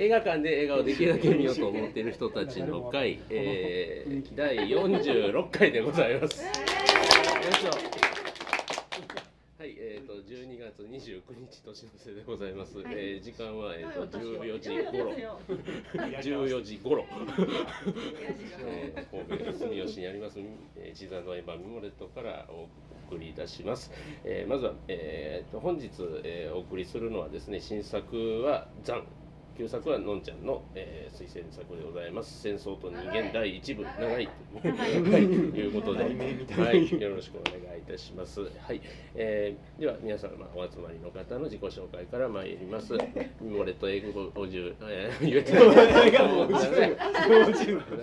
映画館で映画をできるだけ見ようと思っている人たちの会、えー、第46回でございます。はい、えっ、と12月29日年の瀬でございます。えー、時間はえっ、と14時頃、14時頃、えー、神戸住吉にあります、えー、地山のエヴァミモレットからお送りいたします。えー、まずは、えー、と本日、えー、お送りするのはですね、新作は残。旧作はのんちゃんの、えー、推薦作でございます。戦争と人間第一部長いといういうことで、はい、よろしくお願いいたします。はい、えー、では皆様お集まりの方の自己紹介から参ります。ミモレット英語おじゅえー、言えて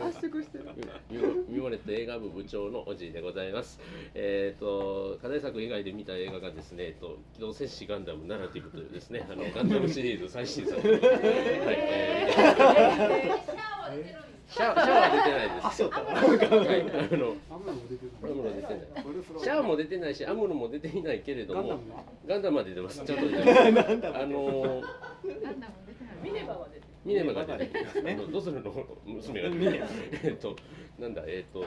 圧縮してる。ミモレット映画部部長のおじいでございます。えっ、と課題作以外で見た映画がですね、えっと機動戦士ガンダムナラティブというですね、あのガンダムシリーズ最新作。はい、えー、シャワーシャワー出てないです。あのアムロも出てる。アムロ出てない。シャワーも出てないし、アムロも出ていないけれども、ガンダムは出てます。ちゃんと出てます。あのミネバは出てミネマが出てる。あのドスルの娘が出てる。えっとなんだえっと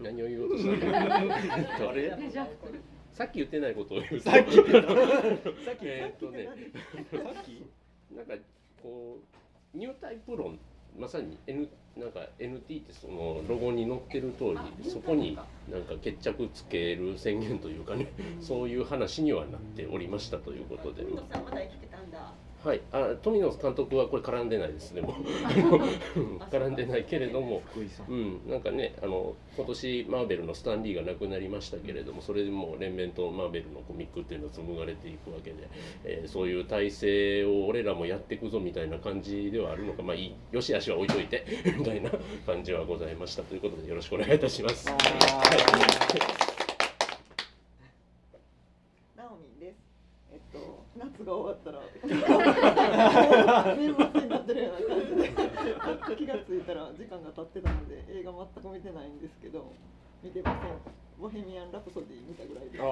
何を言おうとしたの？あれさっき言ってないことを言う。さっきえっとね。さっきなんかこうニュータイプ論まさに N なんか NT ってそのロゴに載ってる通りそこになんか決着つける宣言というかねそういう話にはなっておりましたということで。富野さん。はい、あ富野監督はこれ絡んでないですね、も 絡んでないけれども、うん、なんかね、あの今年マーベルのスタンリーが亡くなりましたけれども、それでもう連綿とマーベルのコミックっていうのは紡がれていくわけで、えーそういう体制を俺らもやっていくぞみたいな感じではあるのか、まあいい、よしあしは置いといて みたいな感じはございました。ということで、よろしくお願いいたします。ナオミンです。えっが終わったら年末になってるような感じで気がついたら時間が経ってたので映画全く見てないんですけど見てません。ボヘミアン・ラプソディ見たぐらいです。あ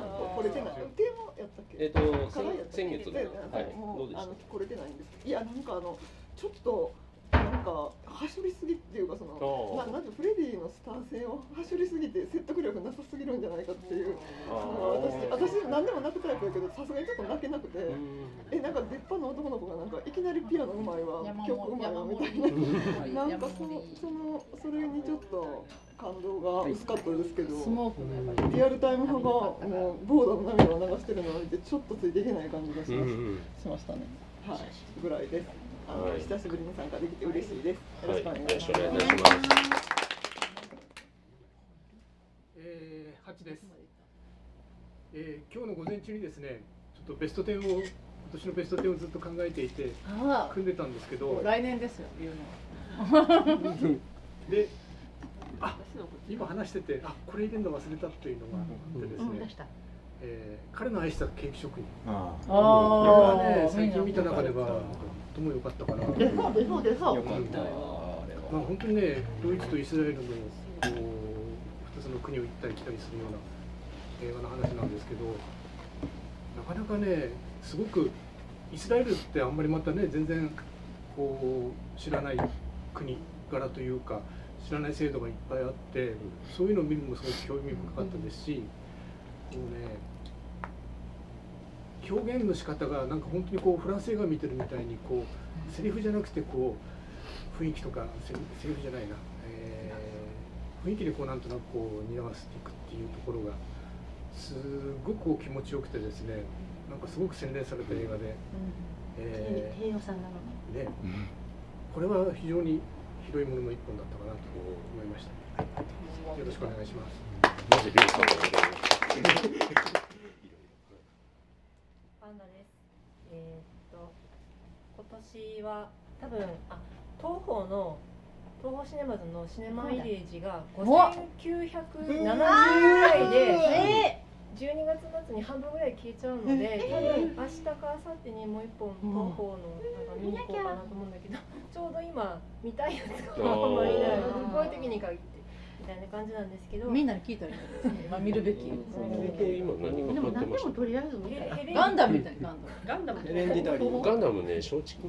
あこれてない。テーマやったっけ？えっ、と先月はい、もうどうでした？あのこれてないんです。いやなんかあのちょっとなんか走りすぎっていうかそのあー。ななんかフレディのスター性を走りすぎて説得力なさすぎるんじゃないかっていう。あ私私何でも泣くタイプやけどさすがにちょっと泣けなくて。うん。えなんか出っ歯の男の子がなんかいきなりピアノうまいわ山曲うまいわみたいな。なんかそのそのそれにちょっと感動が薄かったですけどリアルタイム派がもうボーダーの涙を流してるのを見てちょっとついていけない感じがしましうんうん。しましたね。はい。ぐらいですあの、はい久しぶりに参加できて嬉しいです。よろはい、しくお願いします、願います。えー、8です、えー、今日の午前中にですねちょっとベスト10を今年のベスト10をずっと考えていてあ組んでたんですけどあ来年ですよ言うの。であ今話しててあこれ入れるの忘れたっていうのがあってですね、したえー彼の愛したケーキ職人。あこれはあね最近見た中ではとても良かったかなでそうでそうでそう。よかったまあは。本当にねドイツとイスラエルのこう2つの国を行ったり来たりするような映画の話なんですけどなかなかねすごくイスラエルってあんまりまたね全然こう知らない国柄というか知らない制度がいっぱいあってそういうのを見るのもすごく興味深かったですしこうね表現の仕方がなんか本当にこうフランス映画見てるみたいにこうセリフじゃなくてこう雰囲気とかセリセリフじゃないな、えー雰囲気でこうなんとなくこう担わせていくっていうところがすごくこう気持ちよくてですねなんかすごく洗練された映画で、え平洋さんなのーね、これは非常に広いものの一本だったかなと思いました。よろしくお願いします。まず、りょうさんでございます。パンダです。えーっと今年は多分あ東宝の東宝シネマズのシネマイレージが5970ぐらいで12月末に半分ぐらい消えちゃうので多分明日か明後日にもう一本東宝のなんか見に行こうかなと思うんだけどちょうど今見たいやつがあんまりない。こういう時に限ってみたいな感じなんですけど。みんなに聞いたらいいんですね。まあ見るべき。僕今何でも何でもとりあえず見たらヘレガンダムみたいなガン。ダム。ガンダム。ヘレンディタリー。たガンダムね松竹来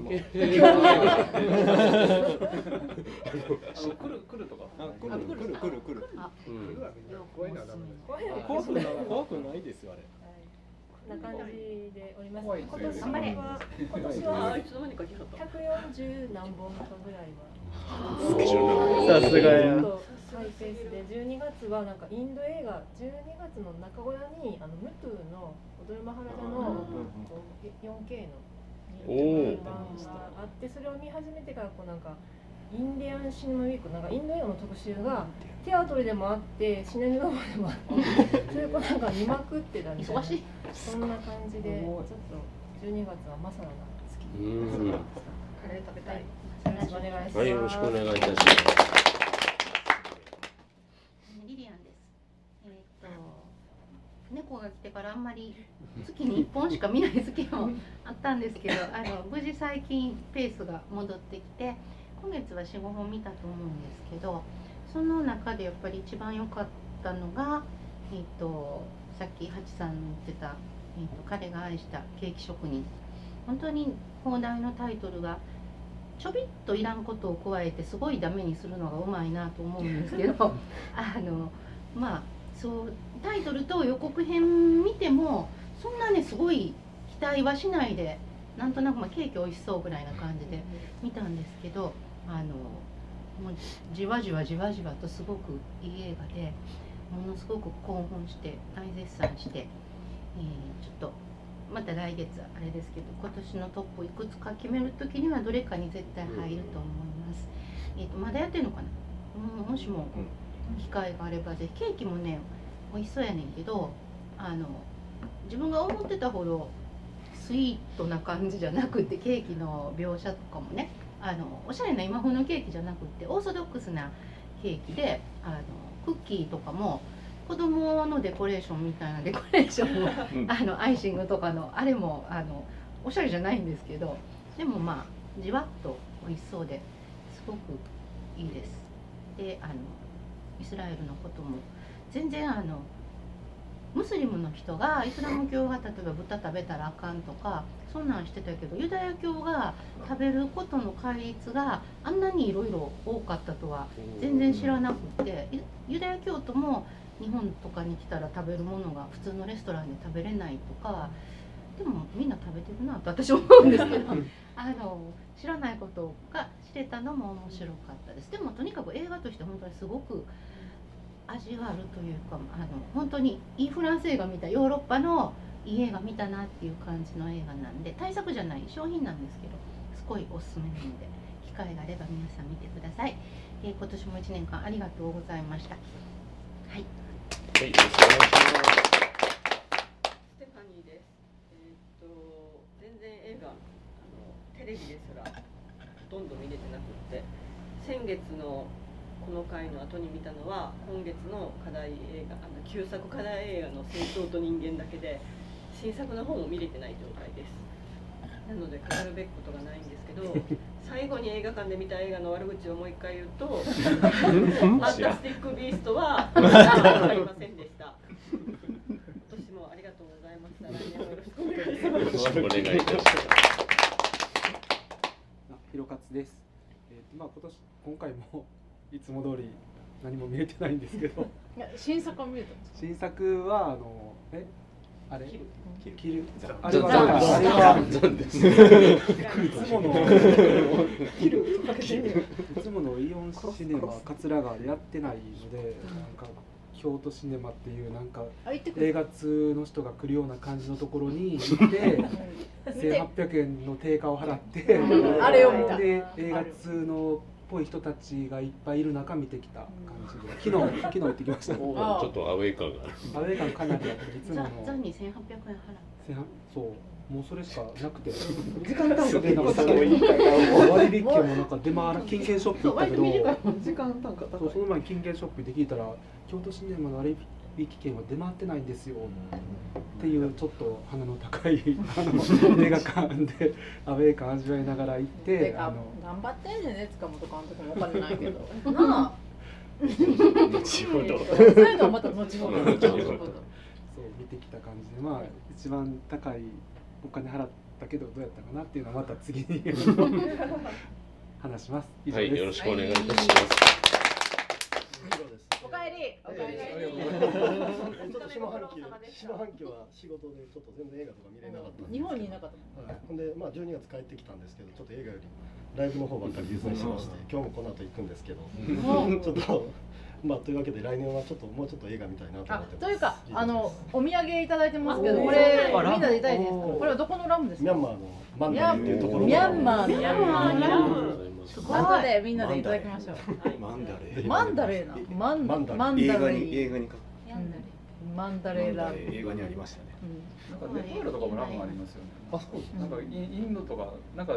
る来るとか。あ来る来る。来る来るうん。怖いのはダメです怖いの怖くない怖くないですよあれ。こんな感じでおります。今年は今年あはあいつの間にか来はった。140何本かぐらいは。さすがやハイペースで12月はなんかインド映画12月の中頃にあのムトゥの踊るマハラジャの 4K の版があってそれを見始めてからこうなんかインディアンシネマウィークなんかインド映画の特集がテアトルでもあってシネマでもあってそれをこうなんか見まくってたんで忙しい。そんな感じでちょっと12月はマサラが好き。うん。はカレー食べたい。よろしくお願いします。いよろしくお願いいたしますリリアンですえーっと猫が来てからあんまり月に1本しか見ない月もあったんですけどあの無事最近ペースが戻ってきて今月は45本見たと思うんですけどその中でやっぱり一番良かったのが、えーっとさっきハチさんの言ってた、えーっと「彼が愛したケーキ職人」本当に放題のタイトルがちょびっといらんことを加えてすごいダメにするのがうまいなと思うんですけど あのまあそうタイトルと予告編見てもそんなねすごい期待はしないでなんとなく、まあ、ケーキ美味しそうぐらいな感じで見たんですけどあのもうじわじわじわじわとすごくいい映画でものすごく興奮して大絶賛して、えーちょっとまた来月あれですけど今年のトップいくつか決める時にはどれかに絶対入ると思います。えー、とまだやってるのかな、うん、もしも機会があればぜひケーキもね美味しそうやねんけどあの自分が思ってたほどスイートな感じじゃなくてケーキの描写とかもねあのおしゃれな今風のケーキじゃなくてオーソドックスなケーキであのクッキーとかも子供のデコレーションみたいな デコレーションもあのアイシングとかのあれもあのおしゃれじゃないんですけどでもまあじわっと美味しそうですごくいいです。であのイスラエルのことも全然あのムスリムの人がイスラム教が例えば豚食べたらあかんとかそんなんしてたけどユダヤ教が食べることの戒律があんなにいろいろ多かったとは全然知らなくってユユダヤ教徒も日本とかに来たら食べるものが普通のレストランで食べれないとかでもみんな食べてるなと私思うんですけどあの知らないことが知れたのも面白かったですでもとにかく映画として本当にすごく味があるというかあの本当にいいフランス映画見たヨーロッパのいい映画見たなっていう感じの映画なんで対策じゃない商品なんですけどすごいおすすめなので機会があれば皆さん見てください、えー今年も1年間ありがとうございましたはいはい、よろしくお願いします。ステファニーです。えーっと全然映画あのテレビですらほとんど見れてなくって先月のこの回の後に見たのは今月の課題映画あの旧作課題映画の「戦争と人間」だけで新作の方も見れてない状態です。なので語るべきことがないんですけど 最後に映画館で見た映画の悪口をもう一回言うと「ファンタスティック・ビースト」はありませんでした。今年もありがとうございました。来年もよろしくお願いします。よろしくお願いいたします。です。えーとまあ今年今回も いつも通り何も見れてないんですけど、いや新作は見れた。新作はあのえあれ？切る切るあれはなんかあれはザンです。いつもの切るいつものイオンシネマ桂川でやってないのでなんか京都シネマっていうなんか。映画通の人が来るような感じのところに行って 1800円の定価を払ってあれを見た。で映画通のっぽい人たちがいっぱいいる中見てきた感じで昨日昨日行ってきました。ちょっとアウェイ感がある。アウェー感かなりあっていつもザの。ザに1800円払う。そうもうそれしかなくて時間単価でなんか割引券もなんか出回ら金券ショップ行ったけど時間単価高いそうその前に金券ショップで聞いたら京都シネマの割引券は出回ってないんですよっていうちょっと鼻の高い あの映画館でアウェー感味わいながら行ってあの頑張ってんねんね塚本監督もお金ないけど。なあ。後ほどそういうのはまた。後ほどそう見てきた感じでまあ一番高いお金払ったけどどうやったかなっていうのはまた次に 話します以上はい、ですよろしくお願いいたします。おかえり。おかえり。ちょっと下半期下半期は仕事でちょっと全然映画とか見れなかったんで日本にいなかった。はい、ほんでまあ12月帰ってきたんですけどちょっと映画よりライブの方ばっかり優先しまして今日もこの後行くんですけどん ちょっとまあというわけで来年はちょっともうちょっと映画見たいなと思あってます。というかあのお土産いただいてますけどおこれみんなでいただいていいですこれはどこのラムですか？ミャンマーのマンダレーっていうところ。ミャンマーの。ミャンマー。のラム後でみんなでいただきましょう。マンダレー。マンダレーな。マンマンダレー。マンダレ映画にー映画にマンダレーラム映画にありましたね。なんかネパールとかもラムありますよね。あ、そうなんかインドとかなんか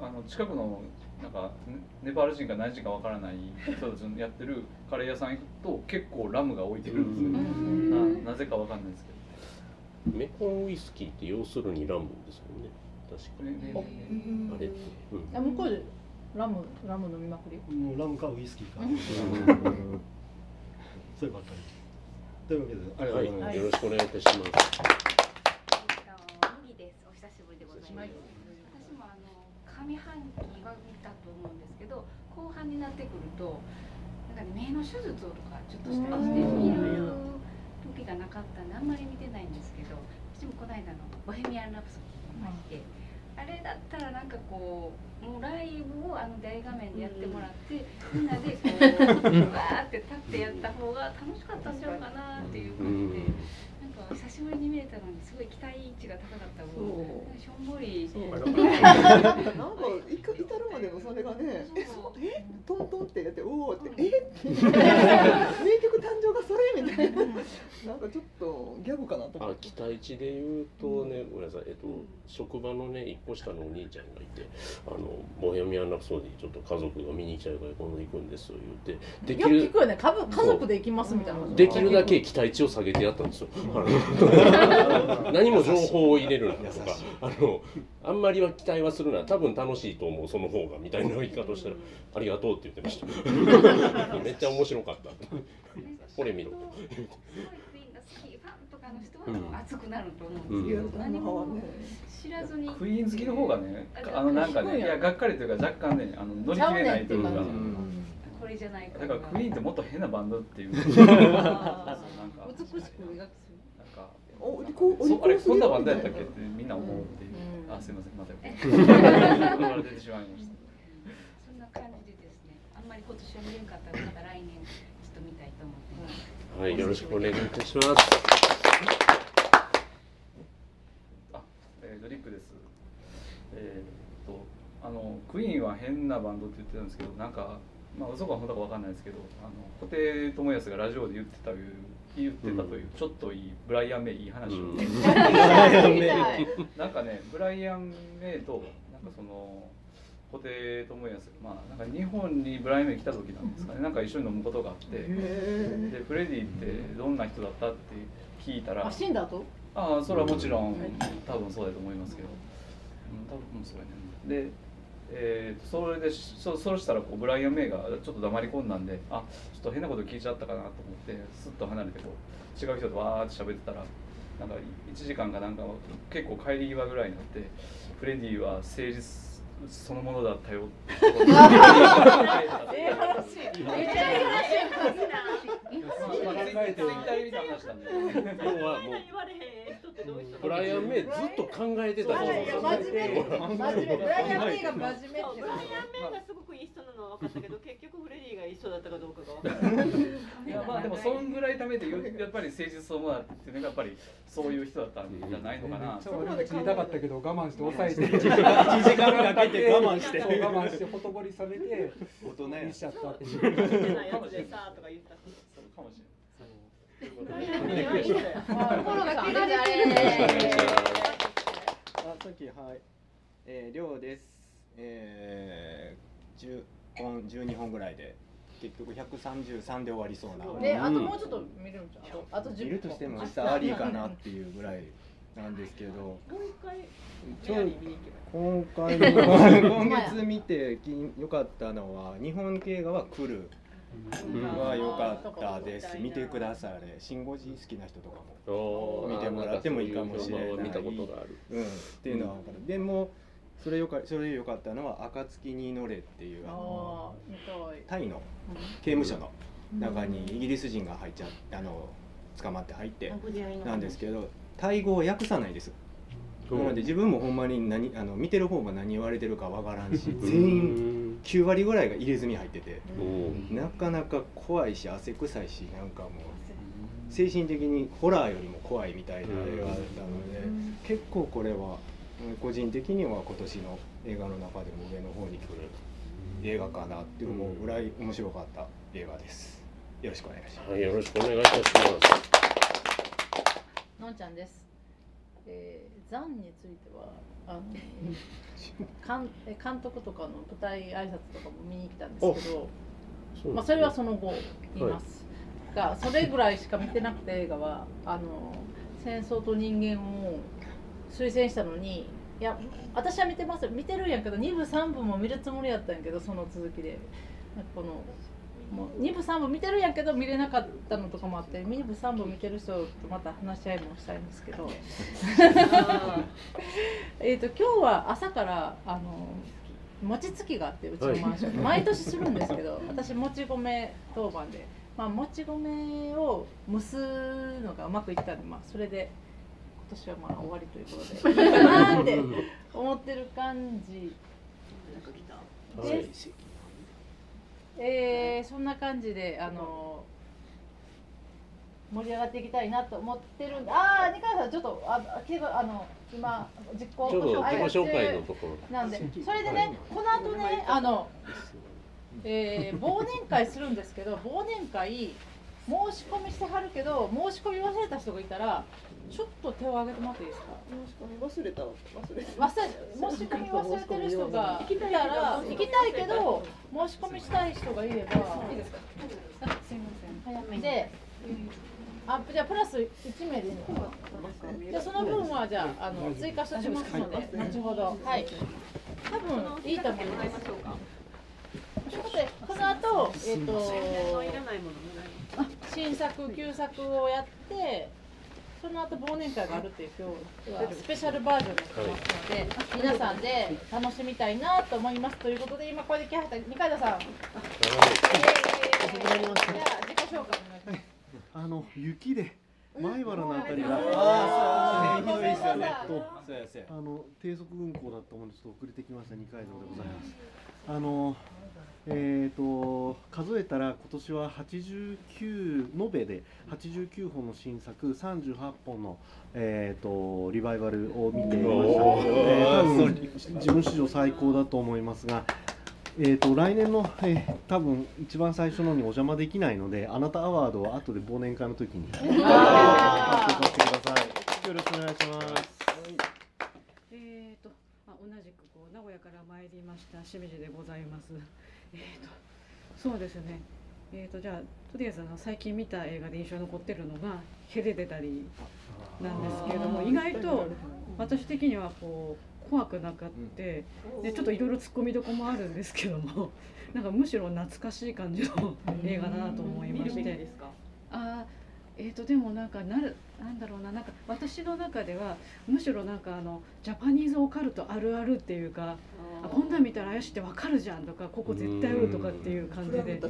あの近くのなんかネネパール人か何人かわからない人たちのやってるカレー屋さん行くと結構ラムが置いてるんですよ。ななぜかわかんないですけど。メコンウイスキーって要するにラムですもんね。確かに。あれって。うんあ向こうでラムラム飲みまくり？もうラムかウイスキーか そればっかりというわけでありがとうございます、はいよろしくお願いいたします。麦です。お久しぶりでございます。私もあの上半期は見たと思うんですけど、後半になってくると、なんかね目の手術をとかちょっとしたりして見る時がなかったんであんまり見てないんですけど、私もこの間のボヘミアンラプソディ見まして。あれだったらなんかこうもうライブをあの大画面でやってもらって、みんなでこ うわーって立ってやった方が楽しかったんちゃうかなっていう感じで、なんか久しぶりに見れたのにすごい期待値が高かった分そう。しょんぼり。なんか至るまでのそれがねえ？トントンってやっておおって。え？って名曲誕生がそれみたいななんかちょっとギャグかなとって。期待値で言うとね、ごめんなさい、えっと、職場のね、一個下のお兄ちゃんがいて、あの、ボヘミアン・ラプソディ、ちょっと家族が見に行きたいから今度行くんです言って、できよく聞るくよね。家族家族で行きますみたいなできるだけ期待値を下げてやったんですよ。あの 何も情報を入れるなとか、あの、あんまりは期待はするな、多分楽しいと思う、その方がみたいな言い方をしたら、ありがとうって言ってました。めっちゃ面白かった。これ見ろと。ファンとかの人は熱くなると思うんですけど、うん。何も知らずに。クイーン好きの方がね、あのなんかね、いやがっかりというか若干ね、あの乗り切れないというか。これじゃないかだからクイーンってもっと変なバンドっていう。美しく描く。なんか。おお利そうあれこんなバンドやったっけってみんな思うって。いう。うん。あすいませんまた てしまいました。そんな感じでですね。あんまり今年は見れんかったらまた来年ちょっと見たいと思ってます、はい、よろしくお願いいたします。あ、えー、ドリックです。えー、っとあのクイーンは変なバンドって言ってたんですけど、なんかまあ嘘か本当かわかんないですけど、あの布袋寅泰がラジオで言ってたという言ってたという、ちょっといいブライアンメイいい話を。うん。なんかねブライアンメイとなんかその。布袋寅泰まあなんか日本にブライアンメイ来た時なんですかね。なんか一緒に飲むことがあって。でフレディってどんな人だったって聞いたら。あ死んだ後？ああそれはもちろん多分そうだと思いますけど、うん、多分そうやねで、えー、それでそそうしたらこうブライアン・メイがちょっと黙り込んだんであちょっと変なこと聞いちゃったかなと思ってスッと離れてこう違う人とわーって喋ってたらなんか1時間かなんか結構帰り際ぐらいになってフレディは誠実そのものだったよって ええ話めっちゃいい話やツイッターで見た話なんで要はもう言われへん人ってどういう。人ブライアン・メイずっと考えてた。真面目真面目真面目ブライアン・メイが真面目ってブライアン・メイがすごくいい人なのは分かったけど結局フレディがいい人だったかどうかが。分からないいやまあでもそんぐらいためでやっぱり誠実そうなっていうのがやっぱりそういう人だったんじゃないのかな。そこまで言いたかったけど我慢して抑えて一時間かけて我慢して我慢してほとぼり冷めて大人やにしちゃったっていうか言ったそう心が怪我であ、さっきはい、えー、りょうです。えー、十本十二本ぐらいで結局百三十三で終わりそうな。ねあともうちょっと見るんちゃう？あと10見るとしても実際ありかなっていうぐらいなんですけど。もう一回ちょリアルに見に行けば今回の今月見てき良かったのは日本映画は来るは良かったです。見てくださ。れ、シンゴジ好きな人とかも見てもらってもいいかもしれない。見たことがある。うん、っていうのは分かる。でもそれよかそれ良かったのは暁に祈れっていうあのタイの刑務所の中にイギリス人が入っちゃあの捕まって入ってなん。ですけどタイ語を訳さないです。なので自分もほん。まに何あの見てる方が何言われてるかわからん。し全員9割ぐらいが入れ墨入っててなかなか怖いし汗臭いしなんかもう精神的にホラーよりも怖いみたいな映画だったので結構これは個人的には今年の映画の中でも上の方に来る映画かなって思うぐらい面白かった映画です。よろしくお願いします。はい、よろしくお願いいたします。のんちゃんです。えー、ザンについてはあの 監え監督とかの舞台挨拶とかも見に来たんですけど、そまあそれはその後見ます。がそれぐらいしか見てなくて映画はあの戦争と人間を推薦したのに。いや私は見てます見てるんやけど2部3部も見るつもりやったんやけどその続きでこのもう2部3部見てるんやけど見れなかったのとかもあって2部3部見てる人とまた話し合いもしたいんですけど。えっと今日は朝からあの餅つきがあってうちのマンション。に、毎年するんですけど私もち米当番で、まあ、もち米を蒸すのがうまくいったんで、まあ、それで今年はまあ終わりということで。いいかなって思ってる感じ。です。えー、そんな感じであの盛り上がっていきたいなと思ってるんでああ二階さんちょっとああの今実行ちょうど自己紹介のあところ。なんでそれでねこの後ねあの、えー、忘年会するんですけど忘年会申し込みしてはるけど申し込み忘れた人がいたらちょっと手を挙げてもらっていいですか？申し込み忘れた忘れた。忘れ申し込み忘れてる人がいたら行きたいけど申し込みしたい人がいれば。いいですか？あすいません。早めであじゃあプラス1名でいいの？かなじゃあその分はじゃああの追加しておきますので。後ほどはい。多分いいと思います。とい。うことでこの後えっ、とあ新作旧作をやってその後忘年会があるっていう今日はスペシャルバージョンになってますので、皆さんで楽しみたいなと思いますということで今これで来はった二階田さん？じゃあ自己紹介お願いします。あの雪で前原のあたりが、あーそう。ねひどいですよね。あの低速運行だったものでちょっと遅れてきました。二階堂でございます。あのえー、と数えたら今年は89延べで89本の新作38本の、えー、とリバイバルを見ていました、えー多分自分史上最高だと思いますが、えー、と来年の、えー多分一番最初のにお邪魔できないのであなたアワードは後で忘年会の時に。発表させてください。よろしくお願いします。えーと、あ同じくこう名古屋から参りました清水でございます。えーと、そうですね。えーとじゃあとりあえずあの最近見た映画で印象に残ってるのがヘレデタリーなんですけれども、意外と私的にはこう怖くなかって、でちょっといろいろ突っ込みどこもあるんですけども、なんかむしろ懐かしい感じの映画だなと思いまして。あーえー、とでもなんかなるなんだろうななんか私の中ではむしろなんかあのジャパニーズオカルトあるあるっていうかあこんなん見たら怪しいってわかるじゃんとかここ絶対おるとかっていう感じで。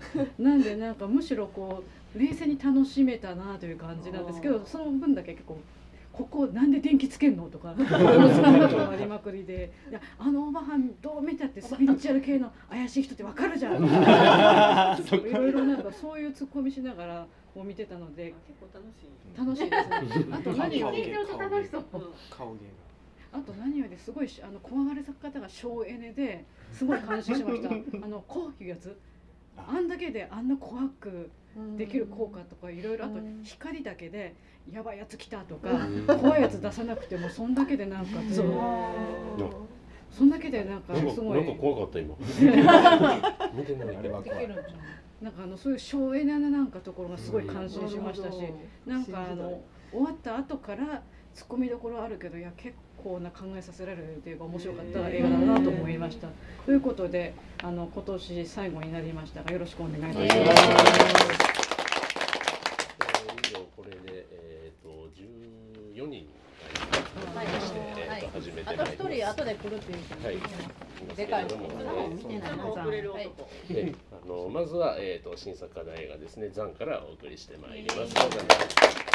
なんでなんかむしろこう冷静に楽しめたなという感じなんですけどその分だけ結構ここなんで電気つけんの？とか。ありまくりで。いやあのおばはんどう見たってスピリチュアル系の怪しい人ってわかるじゃん。いろいろなんかそういうツッコミしながらこう見てたので。結構楽しい。楽しいですね。あと何より顔芸楽しそう。顔芸。あと何よりすごいしあの怖がり方が省エネですごい感心しました。あのこういうやつ。あんだけであんな怖くできる効果とかいろいろあと光だけでやばいやつ来たとか怖いやつ出さなくてもそんだけでなんかそうそんだけでなんかなんかすごなんかい怖かった今。見てない。あれは怖いなんかあのそういう省エネななんかところがすごい感心しましたし、なんかあの終わった後からツッコミどころあるけどいや結構な考えさせられるというか面白かった映画だなと思いました。ということであの今年最後になりましたがよろしくお願いいたします。あと一人後で来るっていう。はい。でかいのも、はい。で、あのまずはえっ、ー、と新作課題映画ですね、ザンからお送りしてまいります。